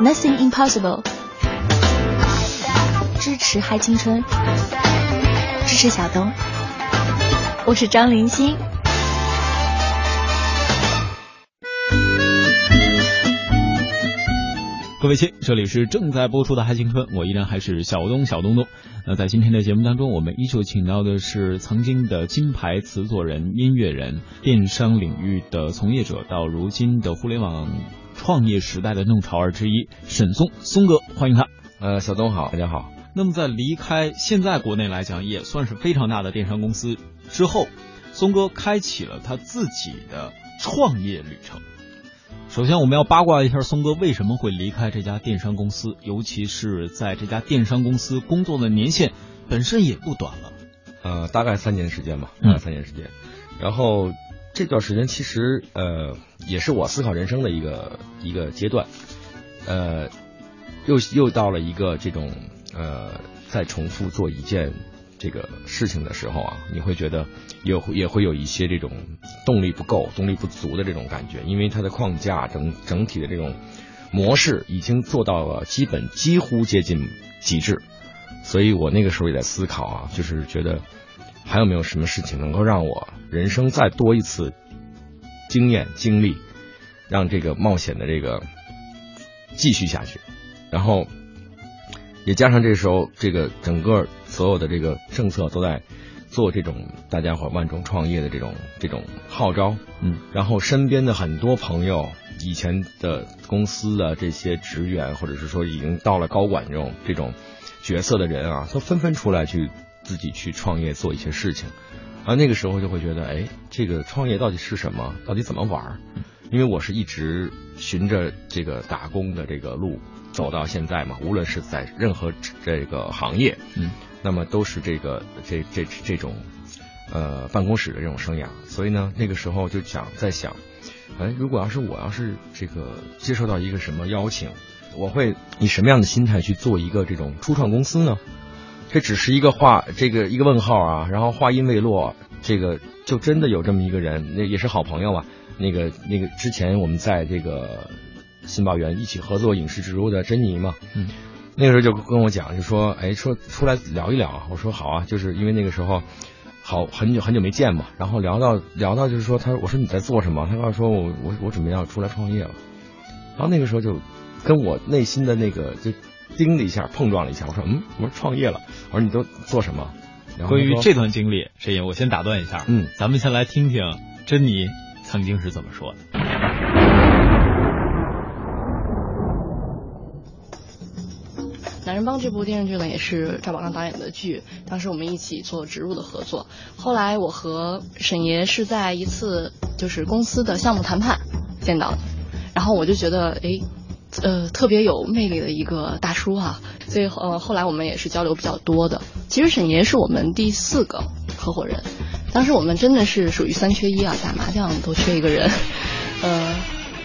Nothing Impossible，支持嗨青春，支持小东，我是张林欣。各位亲，这里是正在播出的《嗨青春》，我依然还是小东小东东。那在今天的节目当中，我们依旧请到的是曾经的金牌词作人、音乐人、电商领域的从业者，到如今的互联网创业时代的弄潮儿之一沈松松哥，欢迎他。呃，小东好，大家好。那么在离开现在国内来讲也算是非常大的电商公司之后，松哥开启了他自己的创业旅程。首先，我们要八卦一下松哥为什么会离开这家电商公司，尤其是在这家电商公司工作的年限本身也不短了，呃，大概三年时间吧，大概三年时间。然后这段时间其实呃也是我思考人生的一个一个阶段，呃，又又到了一个这种呃再重复做一件。这个事情的时候啊，你会觉得也会也会有一些这种动力不够、动力不足的这种感觉，因为它的框架整整体的这种模式已经做到了基本几乎接近极致，所以我那个时候也在思考啊，就是觉得还有没有什么事情能够让我人生再多一次经验经历，让这个冒险的这个继续下去，然后。也加上这时候，这个整个所有的这个政策都在做这种大家伙万众创业的这种这种号召，嗯，然后身边的很多朋友，以前的公司的这些职员，或者是说已经到了高管这种这种角色的人啊，都纷纷出来去自己去创业做一些事情，而那个时候就会觉得，哎，这个创业到底是什么？到底怎么玩？因为我是一直循着这个打工的这个路。走到现在嘛，无论是在任何这个行业，嗯，那么都是这个这这这种呃办公室的这种生涯。所以呢，那个时候就想在想，哎，如果要是我要是这个接受到一个什么邀请，我会以什么样的心态去做一个这种初创公司呢？这只是一个话，这个一个问号啊。然后话音未落，这个就真的有这么一个人，那也是好朋友啊。那个那个之前我们在这个。新宝源一起合作影视植入的珍妮嘛，嗯，那个时候就跟我讲，就说，哎，说出来聊一聊。我说好啊，就是因为那个时候好很久很久没见嘛，然后聊到聊到就是说，他我说你在做什么？他告诉说我我我准备要出来创业了。然后那个时候就跟我内心的那个就叮了一下，碰撞了一下。我说嗯，我说创业了。我说你都做什么？关于这段经历，沈爷，我先打断一下，嗯，咱们先来听听珍妮曾经是怎么说的。男人帮这部电视剧呢，也是赵宝刚导演的剧，当时我们一起做植入的合作。后来我和沈爷是在一次就是公司的项目谈判见到的，然后我就觉得，哎，呃，特别有魅力的一个大叔哈，所以呃后来我们也是交流比较多的。其实沈爷是我们第四个合伙人，当时我们真的是属于三缺一啊，打麻将都缺一个人，呃。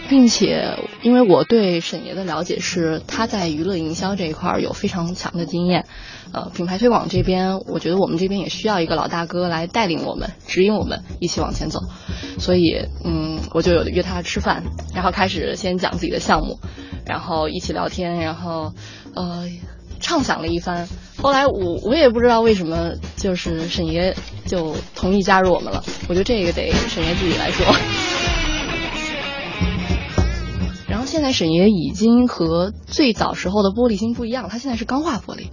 并且，因为我对沈爷的了解是他在娱乐营销这一块儿有非常强的经验，呃，品牌推广这边，我觉得我们这边也需要一个老大哥来带领我们，指引我们一起往前走。所以，嗯，我就有约他吃饭，然后开始先讲自己的项目，然后一起聊天，然后，呃，畅想了一番。后来我我也不知道为什么，就是沈爷就同意加入我们了。我觉得这个得沈爷自己来说。然后现在沈爷已经和最早时候的玻璃心不一样，他现在是钢化玻璃。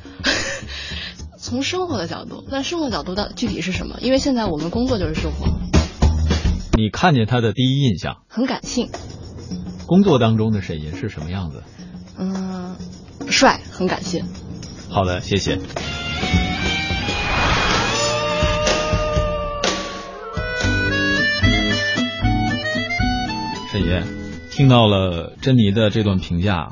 从生活的角度，那生活角度到具体是什么？因为现在我们工作就是生活。你看见他的第一印象？很感性。工作当中的沈爷是什么样子？嗯，帅，很感谢。好的，谢谢。沈爷。听到了珍妮的这段评价，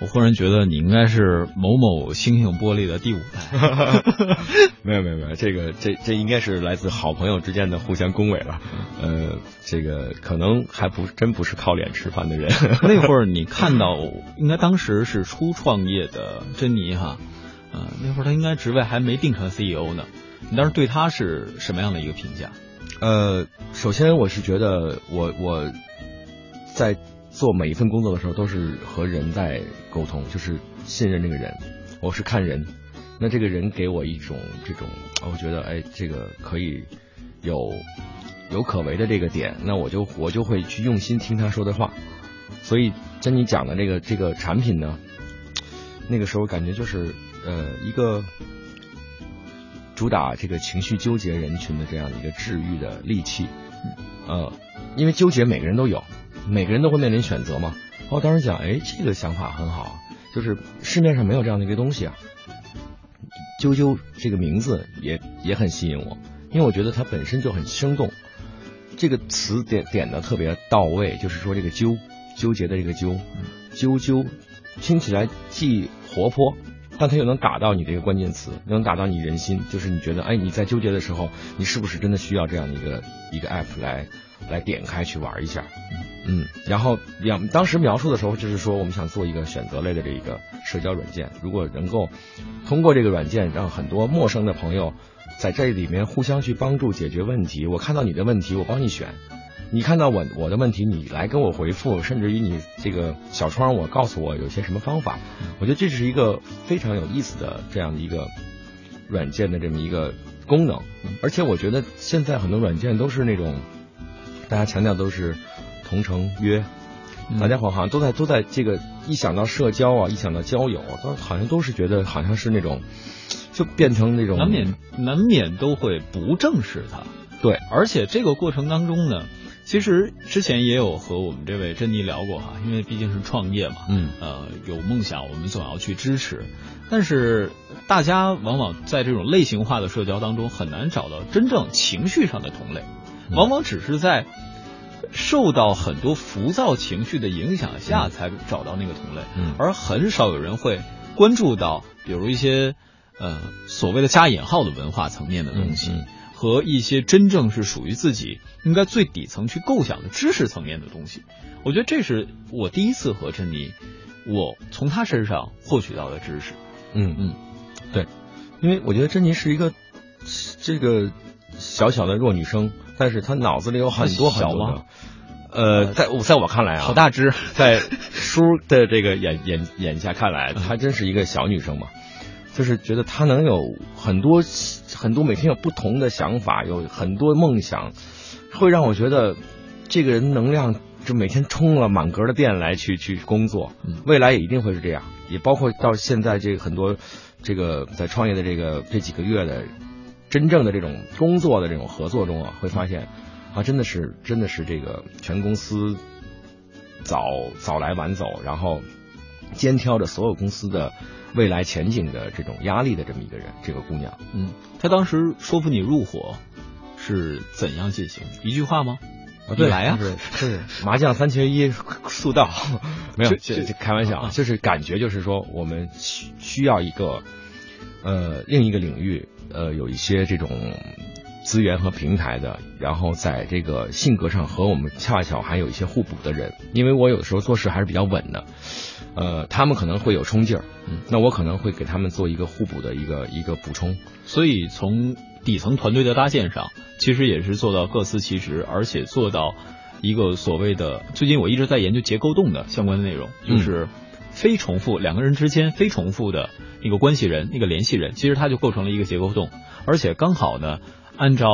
我忽然觉得你应该是某某星星玻璃的第五代。没有没有没有，这个这这应该是来自好朋友之间的互相恭维了。呃，这个可能还不真不是靠脸吃饭的人。那会儿 你看到，应该当时是初创业的珍妮哈，嗯，那会儿他应该职位还没定成 CEO 呢。你当时对他是什么样的一个评价？呃，首先我是觉得我我。在做每一份工作的时候都是和人在沟通，就是信任这个人，我是看人，那这个人给我一种这种，我觉得哎，这个可以有有可为的这个点，那我就我就会去用心听他说的话。所以珍妮讲的这个这个产品呢，那个时候感觉就是呃一个主打这个情绪纠结人群的这样的一个治愈的利器，呃，因为纠结每个人都有，每个人都会面临选择嘛。我当时讲，哎，这个想法很好，就是市面上没有这样的一个东西啊。啾啾这个名字也也很吸引我，因为我觉得它本身就很生动，这个词点点的特别到位，就是说这个纠纠结的这个纠，啾啾听起来既活泼，但它又能打到你这个关键词，能打到你人心，就是你觉得哎你在纠结的时候，你是不是真的需要这样的一个一个 app 来来点开去玩一下？然后描当时描述的时候，就是说我们想做一个选择类的这一个社交软件，如果能够通过这个软件让很多陌生的朋友在这里面互相去帮助解决问题。我看到你的问题，我帮你选；你看到我我的问题，你来跟我回复，甚至于你这个小窗，我告诉我有些什么方法。我觉得这是一个非常有意思的这样的一个软件的这么一个功能，而且我觉得现在很多软件都是那种大家强调都是。同城约，大家伙好像都在都在这个一想到社交啊，一想到交友，都好像都是觉得好像是那种，就变成那种难免难免都会不正视它。对，而且这个过程当中呢，其实之前也有和我们这位珍妮聊过哈，因为毕竟是创业嘛，嗯，呃，有梦想我们总要去支持，但是大家往往在这种类型化的社交当中很难找到真正情绪上的同类，往往只是在。受到很多浮躁情绪的影响下，才找到那个同类，而很少有人会关注到，比如一些呃所谓的加引号的文化层面的东西，和一些真正是属于自己应该最底层去构想的知识层面的东西。我觉得这是我第一次和珍妮，我从她身上获取到的知识。嗯嗯，对，因为我觉得珍妮是一个这个小小的弱女生。但是他脑子里有很多很多的，呃，在我在我看来啊，好大只，在叔的这个眼眼眼下看来，她真是一个小女生嘛，就是觉得她能有很多很多每天有不同的想法，有很多梦想，会让我觉得这个人能量就每天充了满格的电来去去工作，未来也一定会是这样，也包括到现在这个很多这个在创业的这个这几个月的。真正的这种工作的这种合作中啊，会发现，啊，真的是真的是这个全公司早早来晚走，然后肩挑着所有公司的未来前景的这种压力的这么一个人，这个姑娘。嗯，她当时说服你入伙是怎样进行？一句话吗？啊，对，来呀，是麻将三缺一速到，没有，这开玩笑，就是感觉就是说我们需需要一个呃另一个领域。呃，有一些这种资源和平台的，然后在这个性格上和我们恰巧还有一些互补的人，因为我有的时候做事还是比较稳的，呃，他们可能会有冲劲儿，那我可能会给他们做一个互补的一个一个补充，所以从底层团队的搭建上，其实也是做到各司其职，而且做到一个所谓的，最近我一直在研究结构洞的相关的内容，就是非重复两个人之间非重复的。那个关系人，那个联系人，其实它就构成了一个结构洞，而且刚好呢，按照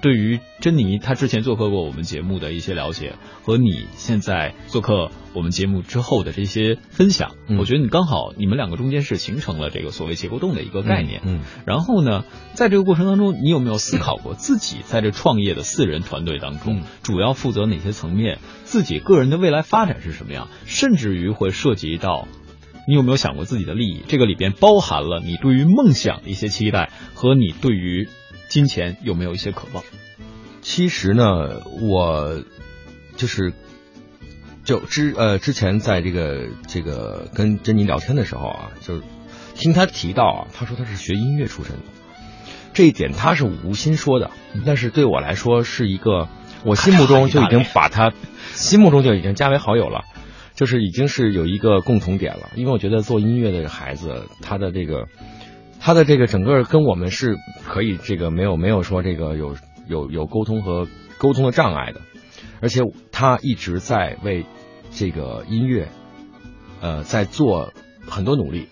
对于珍妮她之前做客过我们节目的一些了解，和你现在做客我们节目之后的这些分享，我觉得你刚好你们两个中间是形成了这个所谓结构洞的一个概念。嗯，然后呢，在这个过程当中，你有没有思考过自己在这创业的四人团队当中，主要负责哪些层面？自己个人的未来发展是什么样？甚至于会涉及到。你有没有想过自己的利益？这个里边包含了你对于梦想的一些期待，和你对于金钱有没有一些渴望？其实呢，我就是就之呃之前在这个这个跟珍妮聊天的时候啊，就是听他提到啊，他说他是学音乐出身的，这一点他是无心说的，但是对我来说是一个我心目中就已经把他心目中就已经加为好友了。就是已经是有一个共同点了，因为我觉得做音乐的孩子，他的这个，他的这个整个跟我们是可以这个没有没有说这个有有有沟通和沟通的障碍的，而且他一直在为这个音乐，呃，在做很多努力。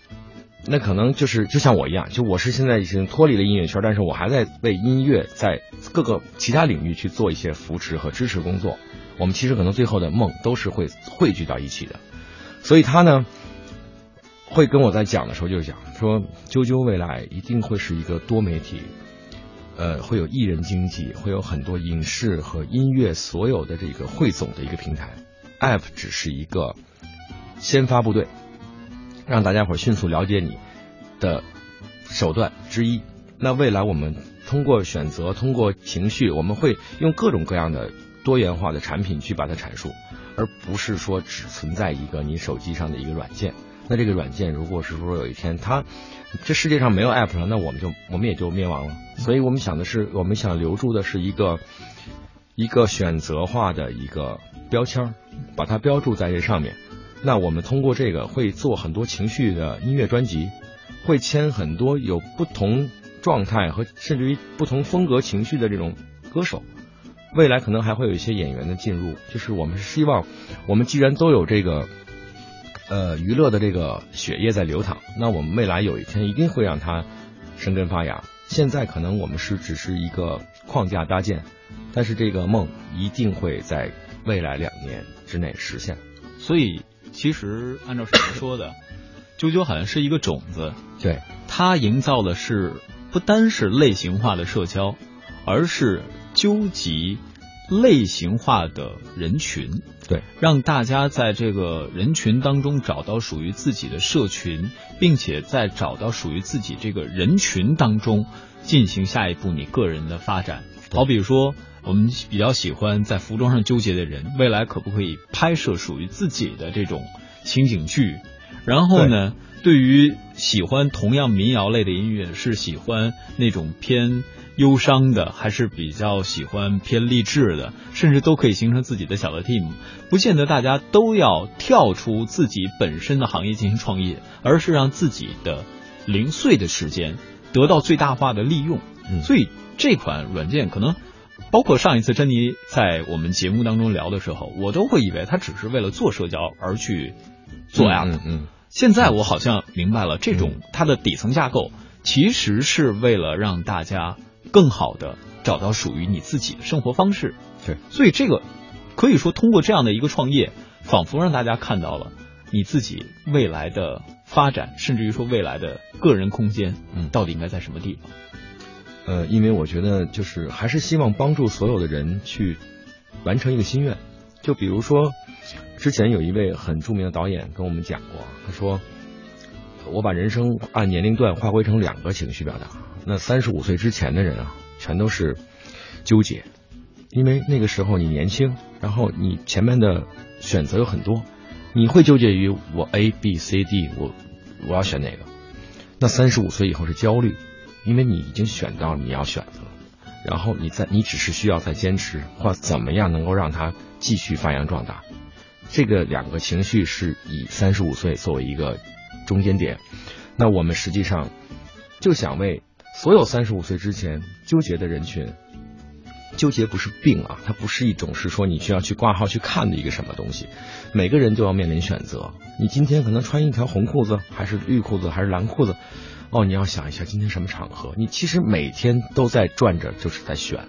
那可能就是就像我一样，就我是现在已经脱离了音乐圈，但是我还在为音乐在各个其他领域去做一些扶持和支持工作。我们其实可能最后的梦都是会汇聚到一起的。所以他呢，会跟我在讲的时候就讲说，啾啾未来一定会是一个多媒体，呃，会有艺人经济，会有很多影视和音乐所有的这个汇总的一个平台。App 只是一个先发部队。让大家伙迅速了解你的手段之一。那未来我们通过选择，通过情绪，我们会用各种各样的多元化的产品去把它阐述，而不是说只存在一个你手机上的一个软件。那这个软件如果是说有一天它这世界上没有 app 了，那我们就我们也就灭亡了。所以我们想的是，我们想留住的是一个一个选择化的一个标签，把它标注在这上面。那我们通过这个会做很多情绪的音乐专辑，会签很多有不同状态和甚至于不同风格情绪的这种歌手。未来可能还会有一些演员的进入，就是我们是希望，我们既然都有这个呃娱乐的这个血液在流淌，那我们未来有一天一定会让它生根发芽。现在可能我们是只是一个框架搭建，但是这个梦一定会在未来两年之内实现。所以。其实按照沈爷说的，啾啾好像是一个种子，对，它营造的是不单是类型化的社交，而是纠集类型化的人群，对，让大家在这个人群当中找到属于自己的社群，并且在找到属于自己这个人群当中进行下一步你个人的发展，好比说。我们比较喜欢在服装上纠结的人，未来可不可以拍摄属于自己的这种情景剧？然后呢，对于喜欢同样民谣类的音乐，是喜欢那种偏忧伤的，还是比较喜欢偏励志的？甚至都可以形成自己的小的 team，不见得大家都要跳出自己本身的行业进行创业，而是让自己的零碎的时间得到最大化的利用。所以这款软件可能。包括上一次珍妮在我们节目当中聊的时候，我都会以为他只是为了做社交而去做 app。嗯，现在我好像明白了，这种它的底层架构其实是为了让大家更好的找到属于你自己的生活方式。对，所以这个可以说通过这样的一个创业，仿佛让大家看到了你自己未来的发展，甚至于说未来的个人空间，嗯，到底应该在什么地方？呃，因为我觉得就是还是希望帮助所有的人去完成一个心愿。就比如说，之前有一位很著名的导演跟我们讲过，他说：“我把人生按年龄段划归成两个情绪表达。那三十五岁之前的人啊，全都是纠结，因为那个时候你年轻，然后你前面的选择有很多，你会纠结于我 A、B、C、D，我我要选哪个？那三十五岁以后是焦虑。”因为你已经选到你要选的了，然后你在你只是需要再坚持或怎么样能够让它继续发扬壮大，这个两个情绪是以三十五岁作为一个中间点，那我们实际上就想为所有三十五岁之前纠结的人群，纠结不是病啊，它不是一种是说你需要去挂号去看的一个什么东西，每个人都要面临选择，你今天可能穿一条红裤子还是绿裤子还是蓝裤子。哦，你要想一下今天什么场合？你其实每天都在转着，就是在选，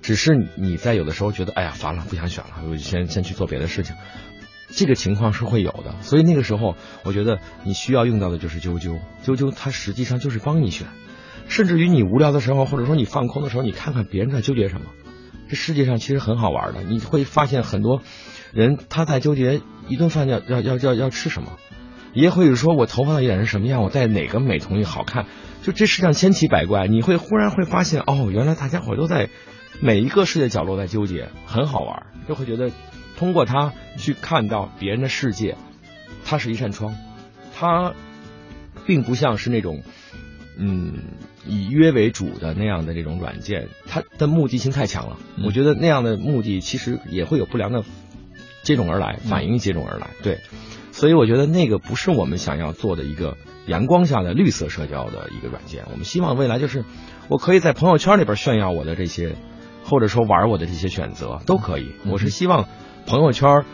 只是你在有的时候觉得，哎呀，烦了，不想选了，我就先先去做别的事情。这个情况是会有的，所以那个时候，我觉得你需要用到的就是啾啾，啾啾它实际上就是帮你选，甚至于你无聊的时候，或者说你放空的时候，你看看别人在纠结什么。这世界上其实很好玩的，你会发现很多人他在纠结一顿饭要要要要要吃什么。也会说，我头发要染成什么样？我戴哪个美瞳好看？就这世上千奇百怪，你会忽然会发现，哦，原来大家伙都在每一个世界角落在纠结，很好玩，就会觉得通过它去看到别人的世界，它是一扇窗，它并不像是那种嗯以约为主的那样的这种软件，它的目的性太强了。我觉得那样的目的其实也会有不良的接踵而来，反应接踵而来，对。所以我觉得那个不是我们想要做的一个阳光下的绿色社交的一个软件。我们希望未来就是我可以在朋友圈里边炫耀我的这些，或者说玩我的这些选择都可以。我是希望朋友圈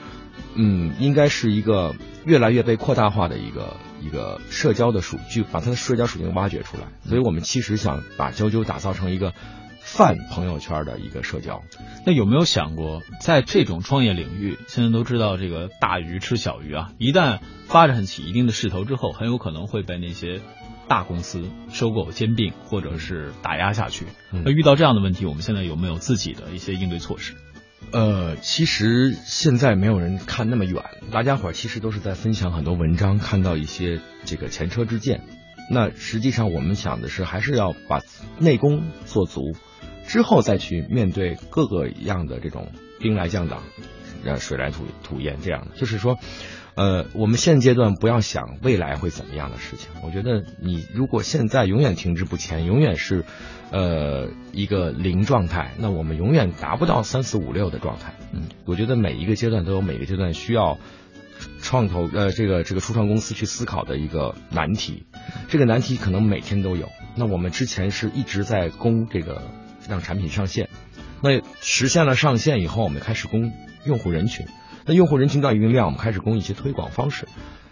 嗯，应该是一个越来越被扩大化的一个一个社交的属，就把它的社交属性挖掘出来。所以我们其实想把啾啾打造成一个泛朋友圈的一个社交。那有没有想过，在这种创业领域，现在都知道这个大鱼吃小鱼啊，一旦发展起一定的势头之后，很有可能会被那些。大公司收购、兼并或者是打压下去，那遇到这样的问题，我们现在有没有自己的一些应对措施？呃，其实现在没有人看那么远，大家伙其实都是在分享很多文章，看到一些这个前车之鉴。那实际上我们想的是，还是要把内功做足，之后再去面对各个样的这种兵来将挡，呃水来土土掩这样的，就是说。呃，我们现阶段不要想未来会怎么样的事情。我觉得你如果现在永远停滞不前，永远是，呃，一个零状态，那我们永远达不到三四五六的状态。嗯，我觉得每一个阶段都有每个阶段需要创投呃这个这个初创公司去思考的一个难题。这个难题可能每天都有。那我们之前是一直在攻这个让产品上线，那实现了上线以后，我们开始攻用户人群。那用户人群到一定量，我们开始供一些推广方式。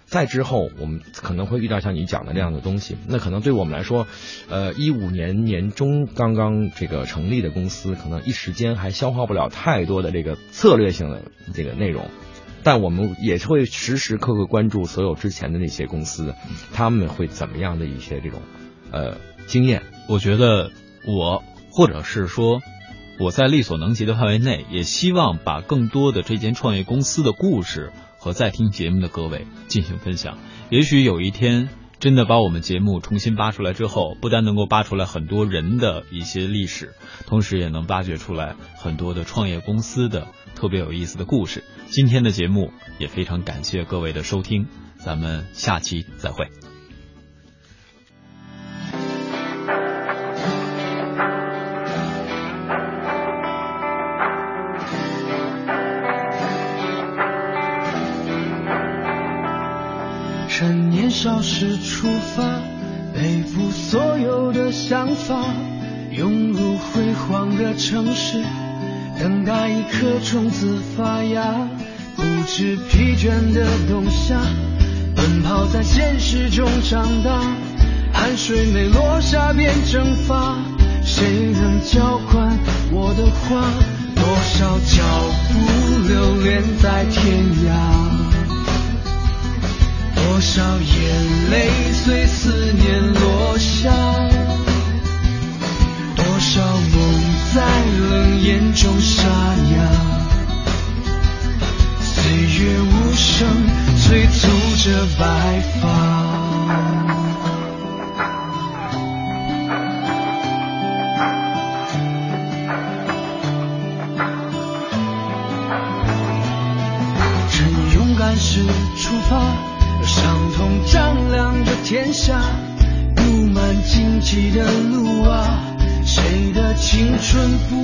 再之后，我们可能会遇到像你讲的那样的东西。那可能对我们来说，呃，一五年年中刚刚这个成立的公司，可能一时间还消化不了太多的这个策略性的这个内容。但我们也会时时刻刻关注所有之前的那些公司，他们会怎么样的一些这种呃经验。我觉得我或者是说。我在力所能及的范围内，也希望把更多的这间创业公司的故事和在听节目的各位进行分享。也许有一天，真的把我们节目重新扒出来之后，不但能够扒出来很多人的一些历史，同时也能挖掘出来很多的创业公司的特别有意思的故事。今天的节目也非常感谢各位的收听，咱们下期再会。少时出发，背负所有的想法，涌入辉煌的城市，等待一颗种子发芽，不知疲倦的冬夏，奔跑在现实中长大，汗水没落下便蒸发，谁能浇灌我的花？多少脚步流连在天涯。多少眼泪随思念落下，多少梦在冷眼中沙哑。岁月无声催促着白发。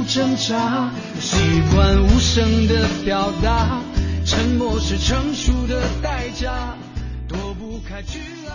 挣扎？习惯无声的表达，沉默是成熟的代价，躲不开巨浪。